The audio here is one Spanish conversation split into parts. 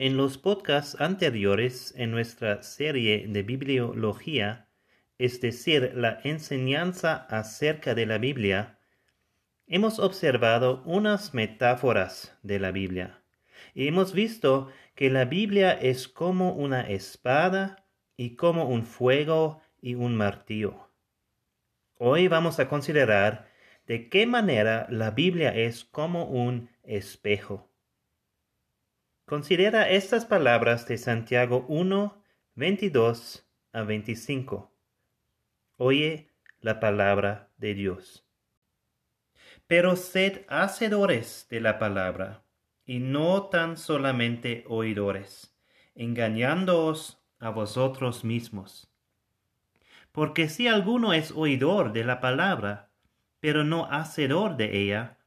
En los podcasts anteriores en nuestra serie de bibliología, es decir, la enseñanza acerca de la Biblia, hemos observado unas metáforas de la Biblia y hemos visto que la Biblia es como una espada y como un fuego y un martillo. Hoy vamos a considerar de qué manera la Biblia es como un espejo. Considera estas palabras de Santiago 1, 22 a 25. Oye la palabra de Dios. Pero sed hacedores de la palabra, y no tan solamente oidores, engañándoos a vosotros mismos. Porque si alguno es oidor de la palabra, pero no hacedor de ella,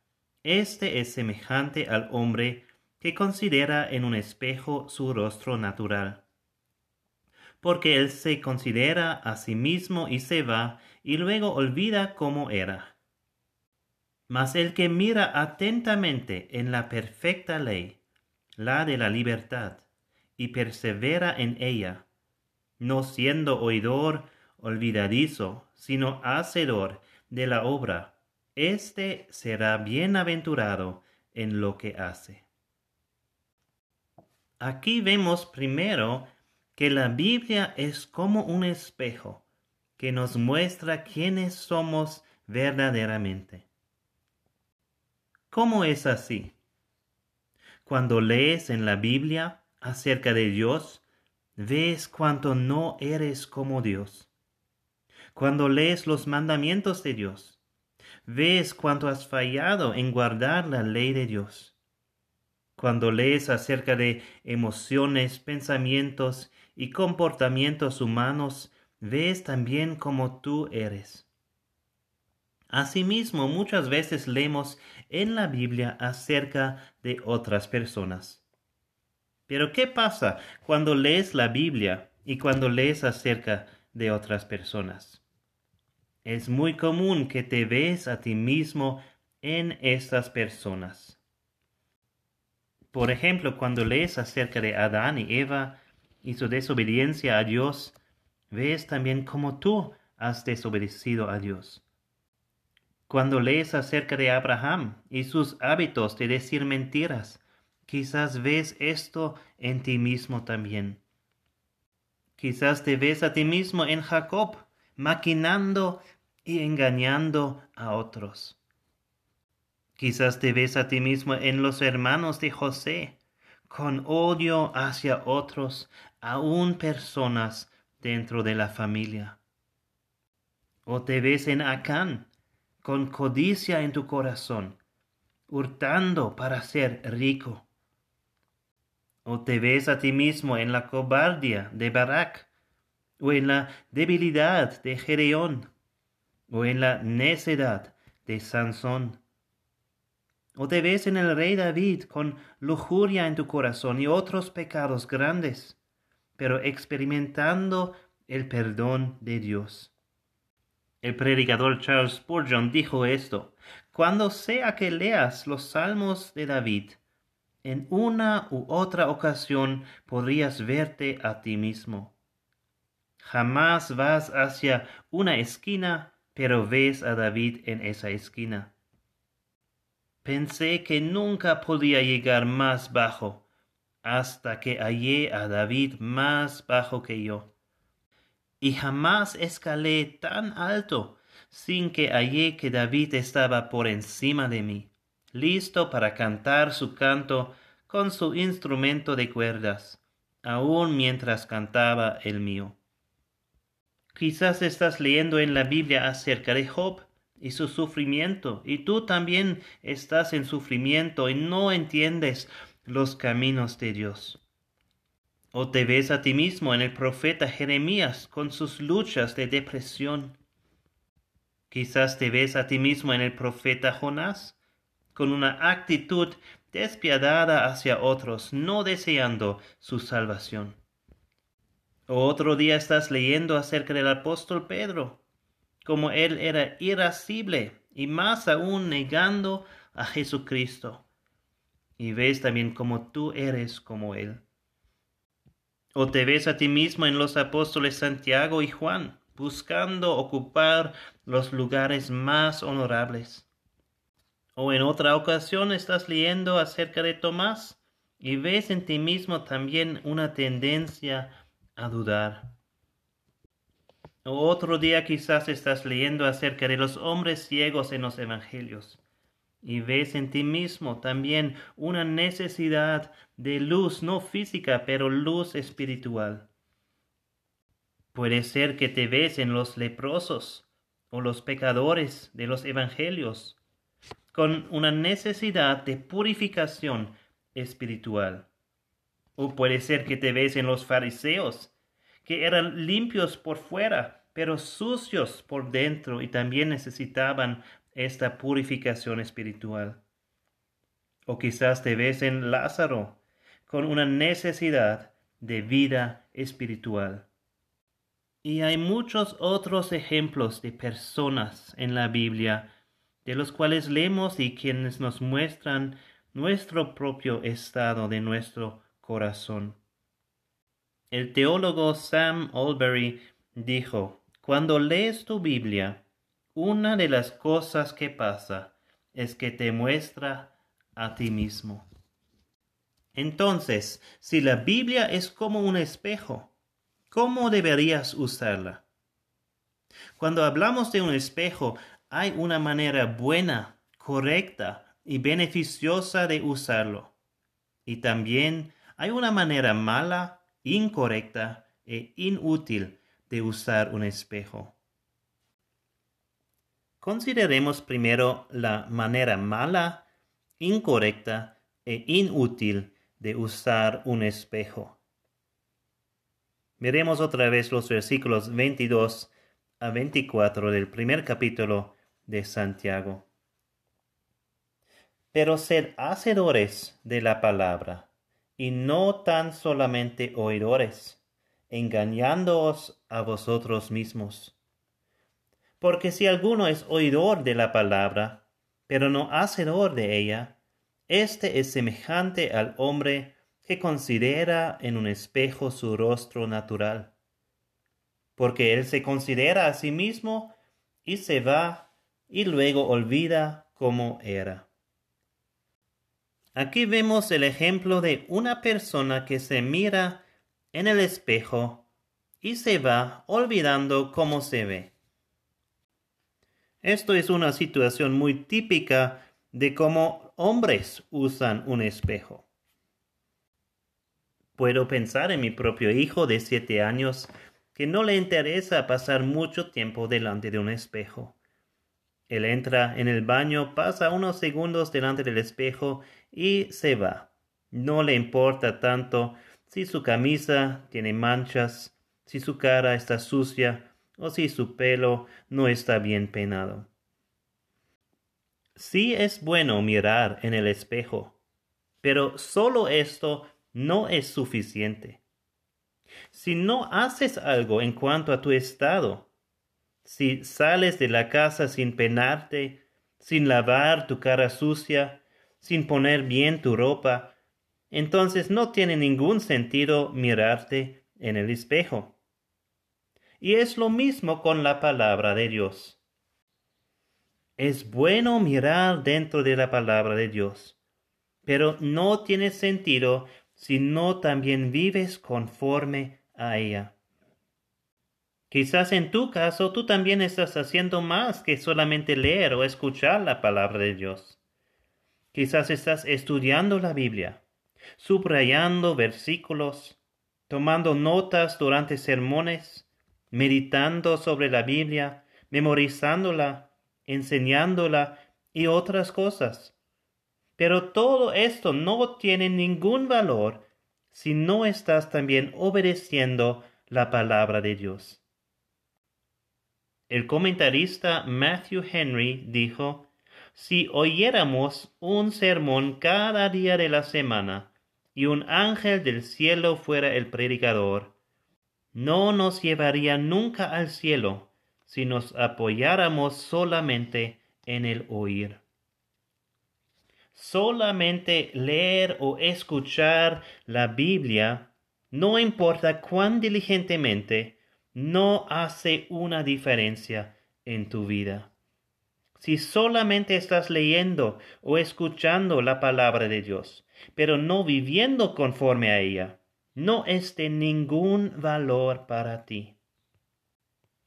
éste es semejante al hombre que considera en un espejo su rostro natural. Porque él se considera a sí mismo y se va, y luego olvida cómo era. Mas el que mira atentamente en la perfecta ley, la de la libertad, y persevera en ella, no siendo oidor olvidadizo, sino hacedor de la obra, éste será bienaventurado en lo que hace. Aquí vemos primero que la Biblia es como un espejo que nos muestra quiénes somos verdaderamente. ¿Cómo es así? Cuando lees en la Biblia acerca de Dios, ves cuánto no eres como Dios. Cuando lees los mandamientos de Dios, ves cuánto has fallado en guardar la ley de Dios. Cuando lees acerca de emociones, pensamientos y comportamientos humanos, ves también como tú eres. Asimismo, muchas veces leemos en la Biblia acerca de otras personas. Pero ¿qué pasa cuando lees la Biblia y cuando lees acerca de otras personas? Es muy común que te ves a ti mismo en estas personas. Por ejemplo, cuando lees acerca de Adán y Eva y su desobediencia a Dios, ves también cómo tú has desobedecido a Dios. Cuando lees acerca de Abraham y sus hábitos de decir mentiras, quizás ves esto en ti mismo también. Quizás te ves a ti mismo en Jacob, maquinando y engañando a otros. Quizás te ves a ti mismo en los hermanos de José, con odio hacia otros, aún personas dentro de la familia. O te ves en Acán, con codicia en tu corazón, hurtando para ser rico. O te ves a ti mismo en la cobardía de Barak, o en la debilidad de Gereón, o en la necedad de Sansón. ¿O te ves en el rey David con lujuria en tu corazón y otros pecados grandes, pero experimentando el perdón de Dios? El predicador Charles Spurgeon dijo esto, cuando sea que leas los salmos de David, en una u otra ocasión podrías verte a ti mismo. Jamás vas hacia una esquina, pero ves a David en esa esquina. Pensé que nunca podía llegar más bajo, hasta que hallé a David más bajo que yo. Y jamás escalé tan alto sin que hallé que David estaba por encima de mí, listo para cantar su canto con su instrumento de cuerdas, aun mientras cantaba el mío. Quizás estás leyendo en la Biblia acerca de Job, y su sufrimiento, y tú también estás en sufrimiento y no entiendes los caminos de Dios. O te ves a ti mismo en el profeta Jeremías con sus luchas de depresión. Quizás te ves a ti mismo en el profeta Jonás con una actitud despiadada hacia otros, no deseando su salvación. O otro día estás leyendo acerca del apóstol Pedro, como él era irascible y más aún negando a Jesucristo. Y ves también como tú eres como él, ¿O te ves a ti mismo en los apóstoles Santiago y Juan, buscando ocupar los lugares más honorables? ¿O en otra ocasión estás leyendo acerca de Tomás y ves en ti mismo también una tendencia a dudar? ¿O otro día quizás estás leyendo acerca de los hombres ciegos en los evangelios y ves en ti mismo también una necesidad de luz, no física, pero luz espiritual. Puede ser que te ves en los leprosos o los pecadores de los evangelios, con una necesidad de purificación espiritual. O puede ser que te ves en los fariseos, que eran limpios por fuera, pero sucios por dentro y también necesitaban esta purificación espiritual. O quizás te ves en Lázaro con una necesidad de vida espiritual. Y hay muchos otros ejemplos de personas en la Biblia de los cuales leemos y quienes nos muestran nuestro propio estado de nuestro corazón. El teólogo Sam Albury dijo, Cuando lees tu Biblia, una de las cosas que pasa es que te muestra a ti mismo. Entonces, si la Biblia es como un espejo, ¿cómo deberías usarla? Cuando hablamos de un espejo, hay una manera buena, correcta y beneficiosa de usarlo. Y también hay una manera mala, incorrecta e inútil de usar un espejo. Consideremos primero la manera mala, incorrecta e inútil de usar un espejo. Veremos otra vez los versículos 22 a 24 del primer capítulo de Santiago. Pero sed hacedores de la palabra, y no tan solamente oidores, engañándoos a vosotros mismos. Porque si alguno es oidor de la palabra, pero no hacedor de ella, éste es semejante al hombre que considera en un espejo su rostro natural. Porque él se considera a sí mismo y se va y luego olvida cómo era. Aquí vemos el ejemplo de una persona que se mira en el espejo y se va olvidando cómo se ve. Esto es una situación muy típica de cómo hombres usan un espejo. Puedo pensar en mi propio hijo de siete años que no le interesa pasar mucho tiempo delante de un espejo. Él entra en el baño, pasa unos segundos delante del espejo y se va. No le importa tanto si su camisa tiene manchas, si su cara está sucia o si su pelo no está bien peinado. Sí es bueno mirar en el espejo, pero solo esto no es suficiente. Si no haces algo en cuanto a tu estado, si sales de la casa sin penarte, sin lavar tu cara sucia, sin poner bien tu ropa, entonces no tiene ningún sentido mirarte en el espejo. Y es lo mismo con la palabra de Dios. Es bueno mirar dentro de la palabra de Dios, pero no tiene sentido si no también vives conforme a ella. Quizás en tu caso tú también estás haciendo más que solamente leer o escuchar la palabra de Dios. Quizás estás estudiando la Biblia, subrayando versículos, tomando notas durante sermones, meditando sobre la Biblia, memorizándola, enseñándola y otras cosas. Pero todo esto no tiene ningún valor si no estás también obedeciendo la palabra de Dios. El comentarista Matthew Henry dijo, si oyéramos un sermón cada día de la semana y un ángel del cielo fuera el predicador, no nos llevaría nunca al cielo si nos apoyáramos solamente en el oír. Solamente leer o escuchar la Biblia no importa cuán diligentemente, no hace una diferencia en tu vida. Si solamente estás leyendo o escuchando la palabra de Dios, pero no viviendo conforme a ella, no es de ningún valor para ti.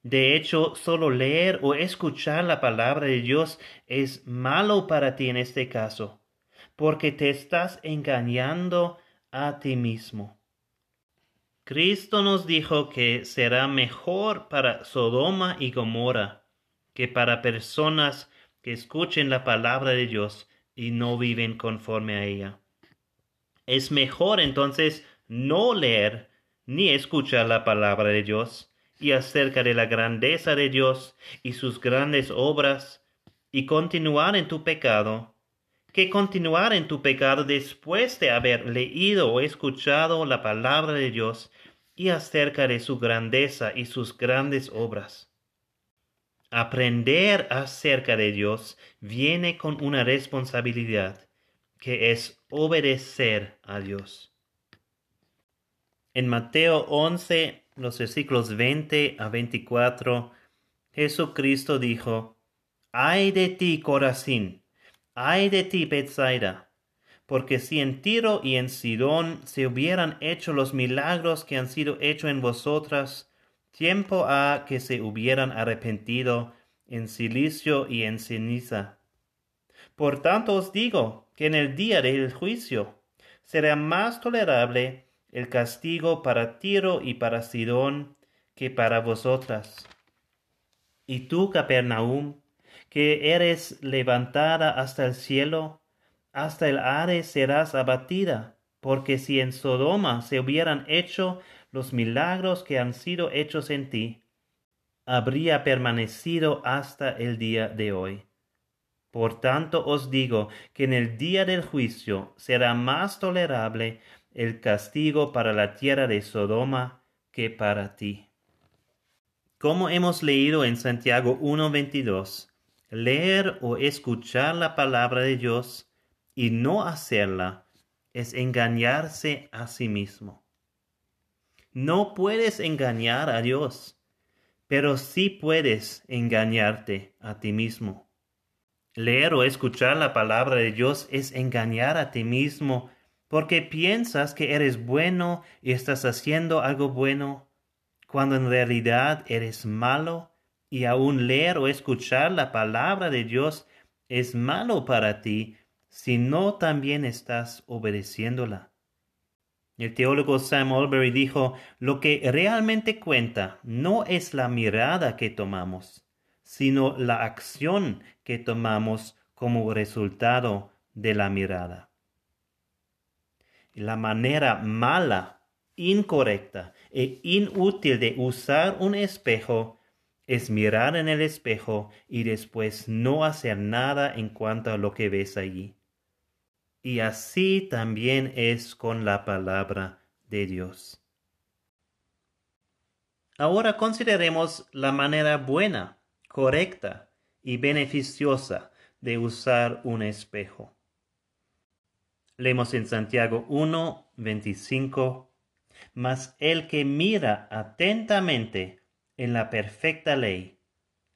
De hecho, solo leer o escuchar la palabra de Dios es malo para ti en este caso, porque te estás engañando a ti mismo. Cristo nos dijo que será mejor para Sodoma y Gomorra que para personas que escuchen la palabra de Dios y no viven conforme a ella. Es mejor entonces no leer ni escuchar la palabra de Dios y acerca de la grandeza de Dios y sus grandes obras y continuar en tu pecado, que continuar en tu pecado después de haber leído o escuchado la palabra de Dios y acerca de su grandeza y sus grandes obras. Aprender acerca de Dios viene con una responsabilidad, que es obedecer a Dios. En Mateo 11, los versículos 20 a 24, Jesucristo dijo, Ay de ti, Corazín, ay de ti, Bethsaida, porque si en Tiro y en Sidón se hubieran hecho los milagros que han sido hechos en vosotras, tiempo ha que se hubieran arrepentido en silicio y en ceniza. Por tanto os digo que en el día del juicio será más tolerable el castigo para Tiro y para Sidón que para vosotras. Y tú, Capernaum, que eres levantada hasta el cielo, hasta el Ares serás abatida, porque si en Sodoma se hubieran hecho los milagros que han sido hechos en ti, habría permanecido hasta el día de hoy. Por tanto os digo que en el día del juicio será más tolerable el castigo para la tierra de Sodoma que para ti. Como hemos leído en Santiago 1.22, leer o escuchar la palabra de Dios y no hacerla es engañarse a sí mismo. No puedes engañar a Dios, pero sí puedes engañarte a ti mismo. Leer o escuchar la palabra de Dios es engañar a ti mismo porque piensas que eres bueno y estás haciendo algo bueno, cuando en realidad eres malo y aún leer o escuchar la palabra de Dios es malo para ti si no también estás obedeciéndola. El teólogo Sam Albury dijo, lo que realmente cuenta no es la mirada que tomamos, sino la acción que tomamos como resultado de la mirada la manera mala, incorrecta e inútil de usar un espejo es mirar en el espejo y después no hacer nada en cuanto a lo que ves allí. Y así también es con la palabra de Dios. Ahora consideremos la manera buena, correcta y beneficiosa de usar un espejo. Leemos en Santiago 1, 25. Mas el que mira atentamente en la perfecta ley,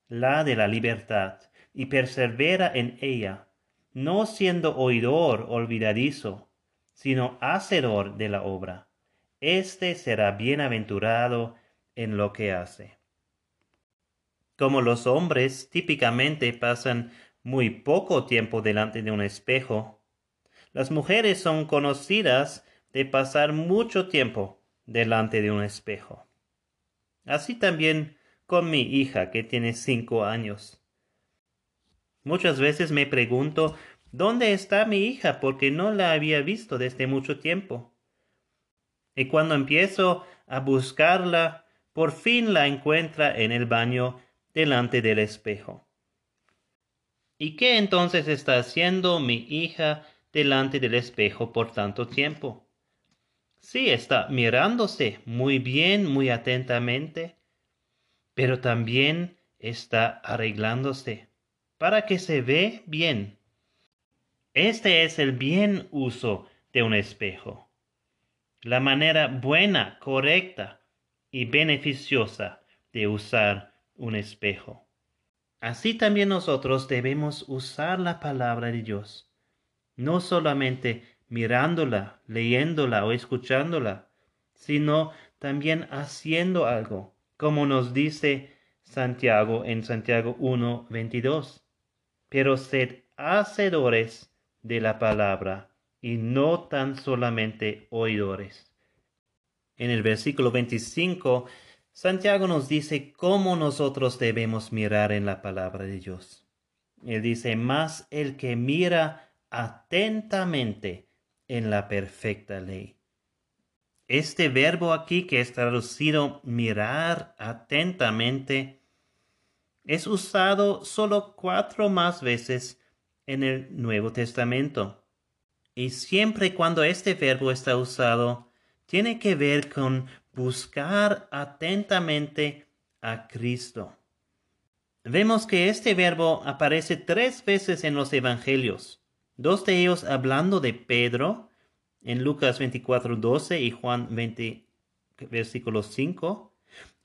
la de la libertad, y persevera en ella, no siendo oidor olvidadizo, sino hacedor de la obra, éste será bienaventurado en lo que hace. Como los hombres típicamente pasan muy poco tiempo delante de un espejo, las mujeres son conocidas de pasar mucho tiempo delante de un espejo. Así también con mi hija que tiene cinco años. Muchas veces me pregunto ¿Dónde está mi hija? porque no la había visto desde mucho tiempo. Y cuando empiezo a buscarla, por fin la encuentra en el baño delante del espejo. ¿Y qué entonces está haciendo mi hija delante del espejo por tanto tiempo. Sí, está mirándose muy bien, muy atentamente, pero también está arreglándose para que se ve bien. Este es el bien uso de un espejo. la manera buena, correcta y beneficiosa de usar un espejo. Así también nosotros debemos usar la palabra de Dios, no solamente mirándola, leyéndola o escuchándola, sino también haciendo algo, como nos dice Santiago en Santiago 1, 22. Pero sed hacedores de la palabra y no tan solamente oidores. En el versículo 25, Santiago nos dice cómo nosotros debemos mirar en la palabra de Dios. Él dice, más el que mira atentamente en la perfecta ley. Este verbo aquí que es traducido mirar atentamente es usado solo cuatro más veces en el Nuevo Testamento. Y siempre cuando este verbo está usado, tiene que ver con buscar atentamente a Cristo. Vemos que este verbo aparece tres veces en los Evangelios, dos de ellos hablando de Pedro, en Lucas 24, 12 y Juan 20, versículo 5,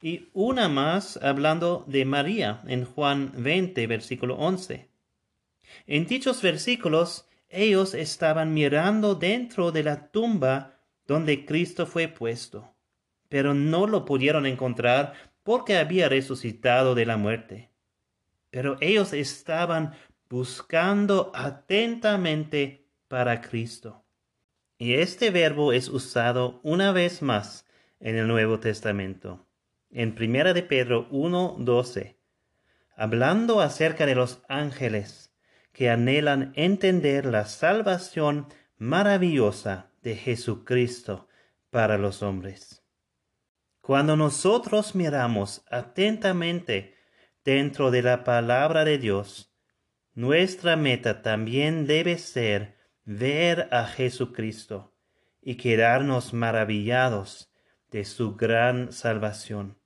y una más hablando de María, en Juan 20, versículo 11. En dichos versículos, ellos estaban mirando dentro de la tumba donde Cristo fue puesto, pero no lo pudieron encontrar porque había resucitado de la muerte. Pero ellos estaban buscando atentamente para Cristo. Y este verbo es usado una vez más en el Nuevo Testamento. En Primera de Pedro 1:12, hablando acerca de los ángeles que anhelan entender la salvación maravillosa de Jesucristo para los hombres. Cuando nosotros miramos atentamente dentro de la palabra de Dios, nuestra meta también debe ser ver a Jesucristo y quedarnos maravillados de su gran salvación.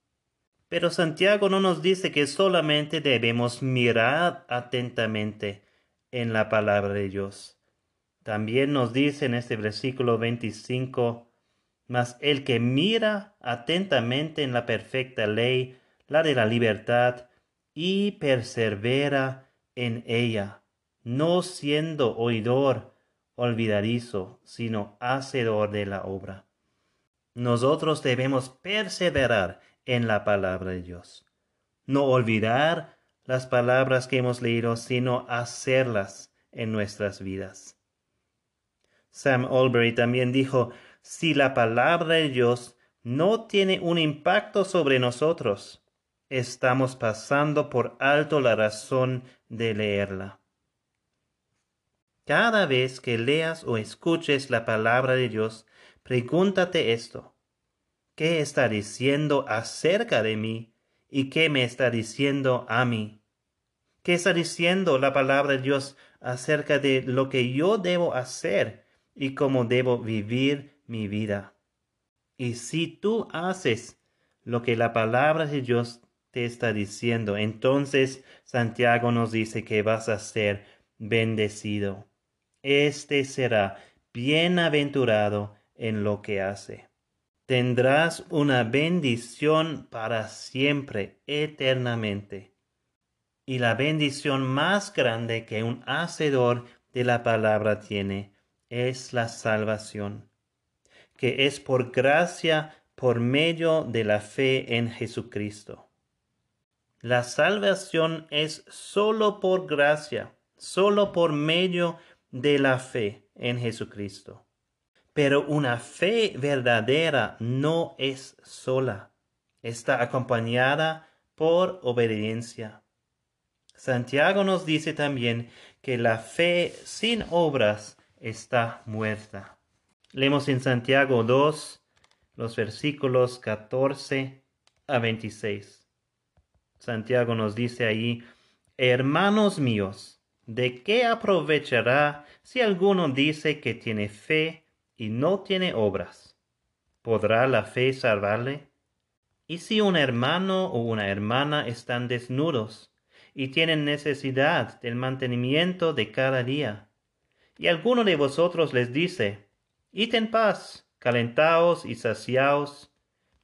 Pero Santiago no nos dice que solamente debemos mirar atentamente en la palabra de Dios. También nos dice en este versículo 25, mas el que mira atentamente en la perfecta ley, la de la libertad, y persevera en ella, no siendo oidor olvidadizo, sino hacedor de la obra. Nosotros debemos perseverar en la palabra de Dios. No olvidar las palabras que hemos leído, sino hacerlas en nuestras vidas. Sam Albury también dijo, si la palabra de Dios no tiene un impacto sobre nosotros, estamos pasando por alto la razón de leerla. Cada vez que leas o escuches la palabra de Dios, pregúntate esto. ¿Qué está diciendo acerca de mí y qué me está diciendo a mí. ¿Qué está diciendo la palabra de Dios acerca de lo que yo debo hacer y cómo debo vivir mi vida? Y si tú haces lo que la palabra de Dios te está diciendo, entonces Santiago nos dice que vas a ser bendecido. Este será bienaventurado en lo que hace tendrás una bendición para siempre, eternamente. Y la bendición más grande que un hacedor de la palabra tiene es la salvación, que es por gracia por medio de la fe en Jesucristo. La salvación es sólo por gracia, sólo por medio de la fe en Jesucristo. Pero una fe verdadera no es sola, está acompañada por obediencia. Santiago nos dice también que la fe sin obras está muerta. Leemos en Santiago 2 los versículos 14 a 26. Santiago nos dice ahí, Hermanos míos, ¿de qué aprovechará si alguno dice que tiene fe y no tiene obras, ¿podrá la fe salvarle? ¿Y si un hermano o una hermana están desnudos y tienen necesidad del mantenimiento de cada día, y alguno de vosotros les dice, Id en paz, calentaos y saciaos,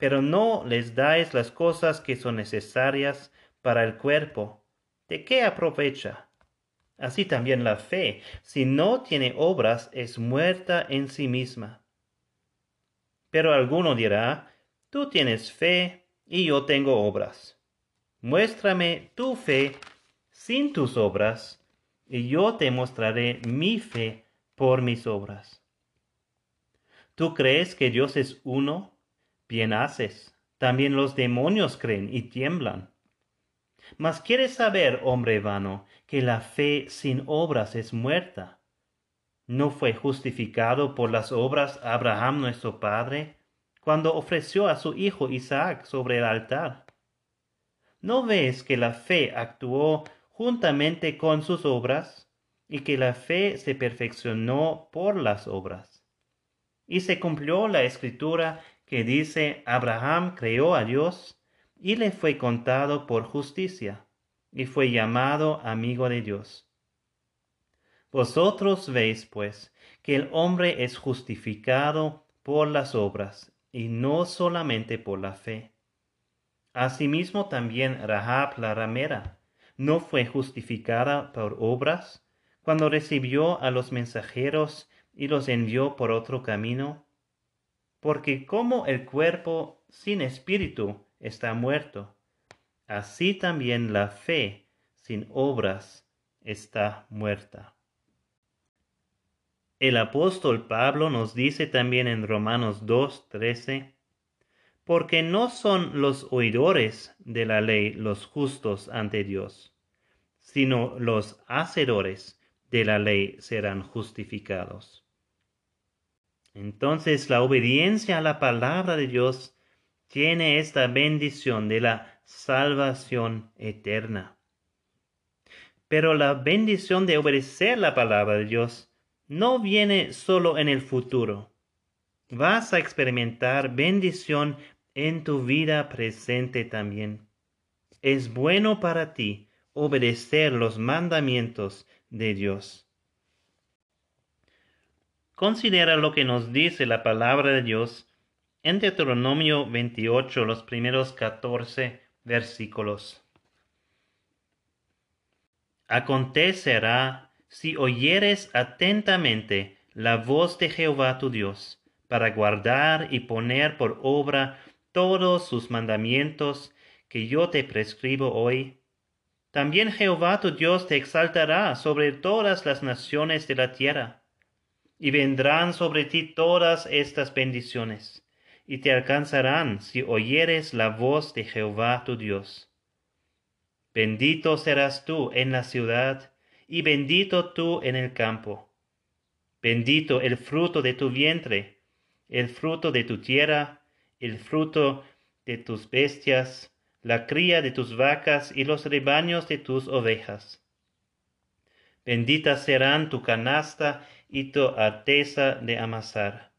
pero no les dais las cosas que son necesarias para el cuerpo. ¿De qué aprovecha? Así también la fe, si no tiene obras, es muerta en sí misma. Pero alguno dirá, tú tienes fe y yo tengo obras. Muéstrame tu fe sin tus obras, y yo te mostraré mi fe por mis obras. ¿Tú crees que Dios es uno? Bien haces. También los demonios creen y tiemblan. Mas quieres saber, hombre vano, que la fe sin obras es muerta. ¿No fue justificado por las obras Abraham nuestro Padre cuando ofreció a su hijo Isaac sobre el altar? ¿No ves que la fe actuó juntamente con sus obras y que la fe se perfeccionó por las obras? Y se cumplió la escritura que dice Abraham creó a Dios y le fue contado por justicia, y fue llamado amigo de Dios. Vosotros veis, pues, que el hombre es justificado por las obras, y no solamente por la fe. Asimismo también Rahab la ramera no fue justificada por obras cuando recibió a los mensajeros y los envió por otro camino, porque como el cuerpo sin espíritu está muerto. Así también la fe sin obras está muerta. El apóstol Pablo nos dice también en Romanos 2.13, porque no son los oidores de la ley los justos ante Dios, sino los hacedores de la ley serán justificados. Entonces la obediencia a la palabra de Dios tiene esta bendición de la salvación eterna. Pero la bendición de obedecer la palabra de Dios no viene solo en el futuro. Vas a experimentar bendición en tu vida presente también. Es bueno para ti obedecer los mandamientos de Dios. Considera lo que nos dice la palabra de Dios en Deuteronomio 28, los primeros 14 versículos. Acontecerá si oyeres atentamente la voz de Jehová tu Dios, para guardar y poner por obra todos sus mandamientos que yo te prescribo hoy. También Jehová tu Dios te exaltará sobre todas las naciones de la tierra, y vendrán sobre ti todas estas bendiciones y te alcanzarán si oyeres la voz de Jehová tu Dios. Bendito serás tú en la ciudad, y bendito tú en el campo. Bendito el fruto de tu vientre, el fruto de tu tierra, el fruto de tus bestias, la cría de tus vacas y los rebaños de tus ovejas. Bendita serán tu canasta y tu arteza de amasar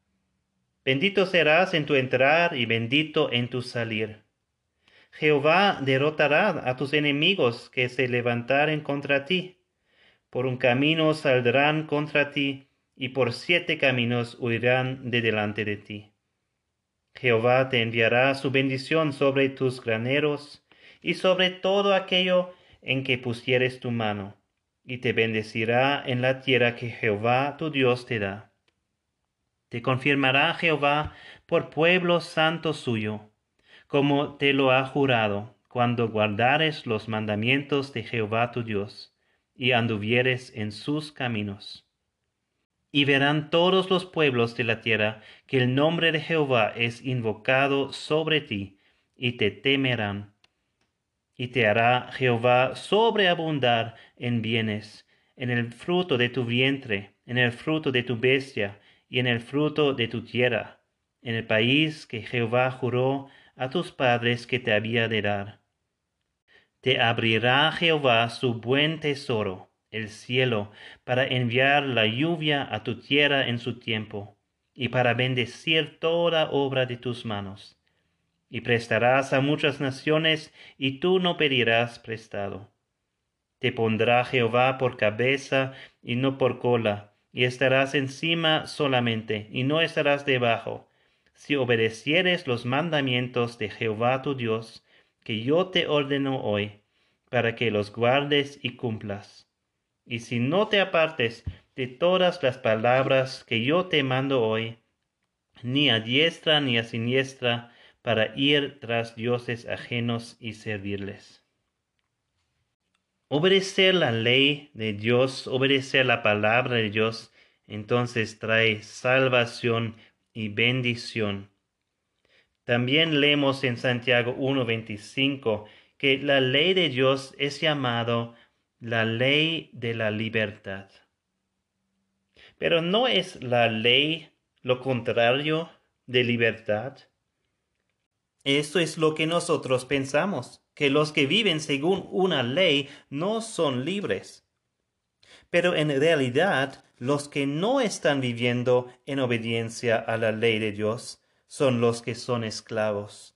Bendito serás en tu entrar y bendito en tu salir. Jehová derrotará a tus enemigos que se levantaren contra ti. Por un camino saldrán contra ti, y por siete caminos huirán de delante de ti. Jehová te enviará su bendición sobre tus graneros y sobre todo aquello en que pusieres tu mano, y te bendecirá en la tierra que Jehová tu Dios te da te confirmará Jehová por pueblo santo suyo, como te lo ha jurado, cuando guardares los mandamientos de Jehová tu Dios, y anduvieres en sus caminos. Y verán todos los pueblos de la tierra que el nombre de Jehová es invocado sobre ti, y te temerán. Y te hará Jehová sobreabundar en bienes, en el fruto de tu vientre, en el fruto de tu bestia, y en el fruto de tu tierra, en el país que Jehová juró a tus padres que te había de dar. Te abrirá Jehová su buen tesoro, el cielo, para enviar la lluvia a tu tierra en su tiempo, y para bendecir toda obra de tus manos. Y prestarás a muchas naciones, y tú no pedirás prestado. Te pondrá Jehová por cabeza y no por cola, y estarás encima solamente, y no estarás debajo, si obedecieres los mandamientos de Jehová tu Dios, que yo te ordeno hoy, para que los guardes y cumplas. Y si no te apartes de todas las palabras que yo te mando hoy, ni a diestra ni a siniestra, para ir tras dioses ajenos y servirles. Obedecer la ley de Dios, obedecer la palabra de Dios, entonces trae salvación y bendición. También leemos en Santiago 1.25 que la ley de Dios es llamado la ley de la libertad. Pero no es la ley lo contrario de libertad. Esto es lo que nosotros pensamos, que los que viven según una ley no son libres. Pero en realidad los que no están viviendo en obediencia a la ley de Dios son los que son esclavos.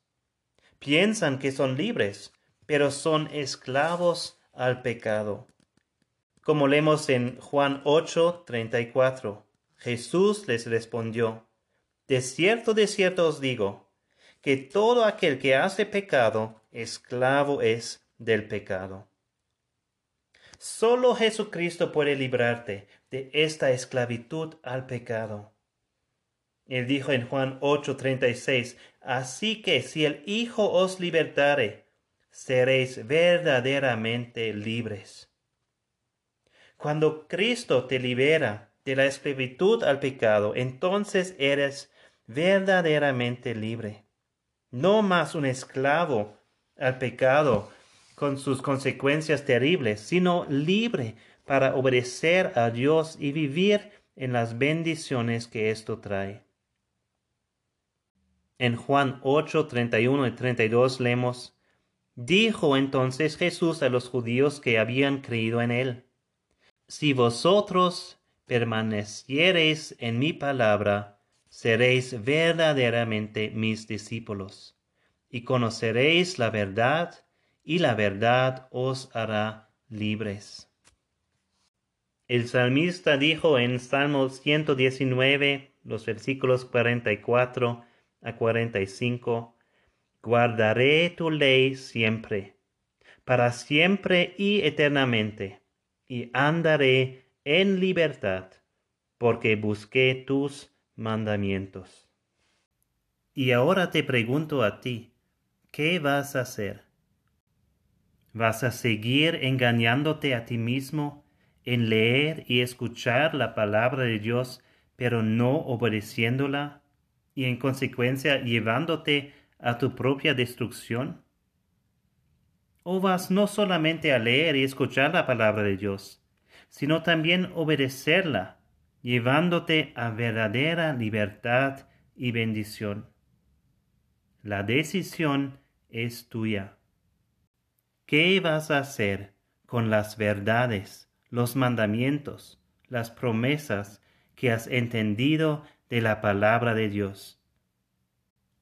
Piensan que son libres, pero son esclavos al pecado. Como leemos en Juan 8, 34, Jesús les respondió, De cierto, de cierto os digo, que todo aquel que hace pecado, esclavo es del pecado. Solo Jesucristo puede librarte de esta esclavitud al pecado. Él dijo en Juan 8:36, Así que si el Hijo os libertare, seréis verdaderamente libres. Cuando Cristo te libera de la esclavitud al pecado, entonces eres verdaderamente libre no más un esclavo al pecado con sus consecuencias terribles, sino libre para obedecer a Dios y vivir en las bendiciones que esto trae. En Juan 8, 31 y 32 leemos, Dijo entonces Jesús a los judíos que habían creído en él, Si vosotros permaneciereis en mi palabra, seréis verdaderamente mis discípulos, y conoceréis la verdad, y la verdad os hará libres. El salmista dijo en Salmo 119, los versículos 44 a 45, Guardaré tu ley siempre, para siempre y eternamente, y andaré en libertad, porque busqué tus mandamientos. Y ahora te pregunto a ti, ¿qué vas a hacer? ¿Vas a seguir engañándote a ti mismo en leer y escuchar la palabra de Dios, pero no obedeciéndola, y en consecuencia llevándote a tu propia destrucción? ¿O vas no solamente a leer y escuchar la palabra de Dios, sino también obedecerla llevándote a verdadera libertad y bendición. La decisión es tuya. ¿Qué vas a hacer con las verdades, los mandamientos, las promesas que has entendido de la palabra de Dios?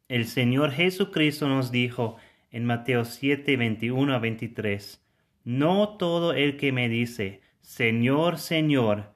El Señor Jesucristo nos dijo en Mateo 7, 21 a 23, No todo el que me dice, Señor, Señor,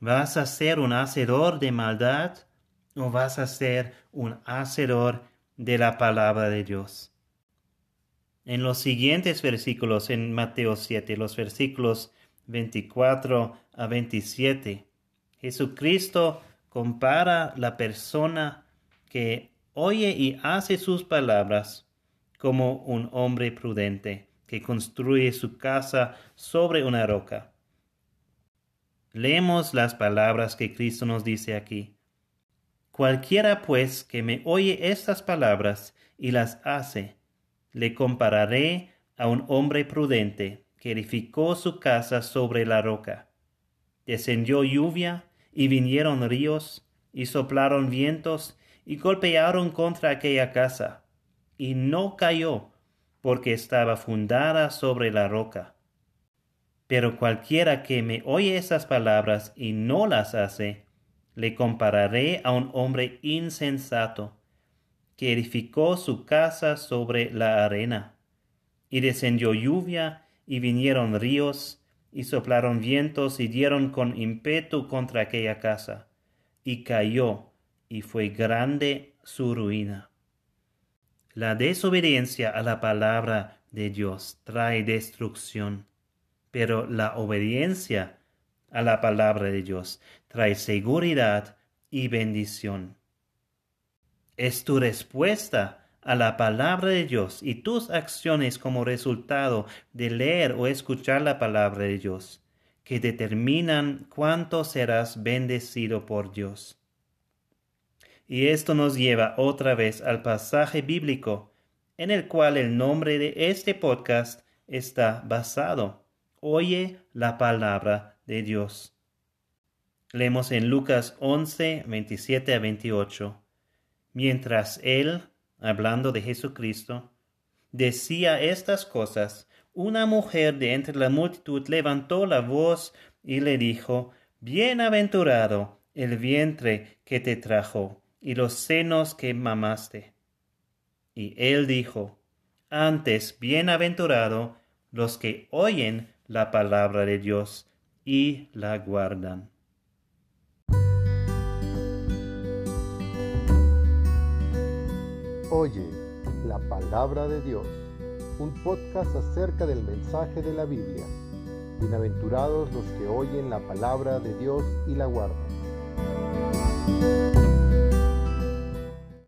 ¿Vas a ser un hacedor de maldad o vas a ser un hacedor de la palabra de Dios? En los siguientes versículos, en Mateo 7, los versículos 24 a 27, Jesucristo compara la persona que oye y hace sus palabras como un hombre prudente que construye su casa sobre una roca. Leemos las palabras que Cristo nos dice aquí. Cualquiera pues que me oye estas palabras y las hace, le compararé a un hombre prudente que edificó su casa sobre la roca. descendió lluvia, y vinieron ríos, y soplaron vientos, y golpearon contra aquella casa, y no cayó, porque estaba fundada sobre la roca. Pero cualquiera que me oye esas palabras y no las hace, le compararé a un hombre insensato, que edificó su casa sobre la arena. Y descendió lluvia, y vinieron ríos, y soplaron vientos, y dieron con ímpetu contra aquella casa, y cayó, y fue grande su ruina. La desobediencia a la palabra de Dios trae destrucción, pero la obediencia a la palabra de Dios trae seguridad y bendición es tu respuesta a la palabra de Dios y tus acciones como resultado de leer o escuchar la palabra de Dios que determinan cuánto serás bendecido por Dios. Y esto nos lleva otra vez al pasaje bíblico en el cual el nombre de este podcast está basado. Oye la palabra de Dios. Leemos en Lucas 11, 27 a 28. Mientras él, hablando de Jesucristo, decía estas cosas, una mujer de entre la multitud levantó la voz y le dijo, Bienaventurado el vientre que te trajo y los senos que mamaste. Y él dijo, Antes bienaventurado los que oyen la palabra de Dios y la guardan. Oye, la palabra de Dios, un podcast acerca del mensaje de la Biblia. Bienaventurados los que oyen la palabra de Dios y la guardan.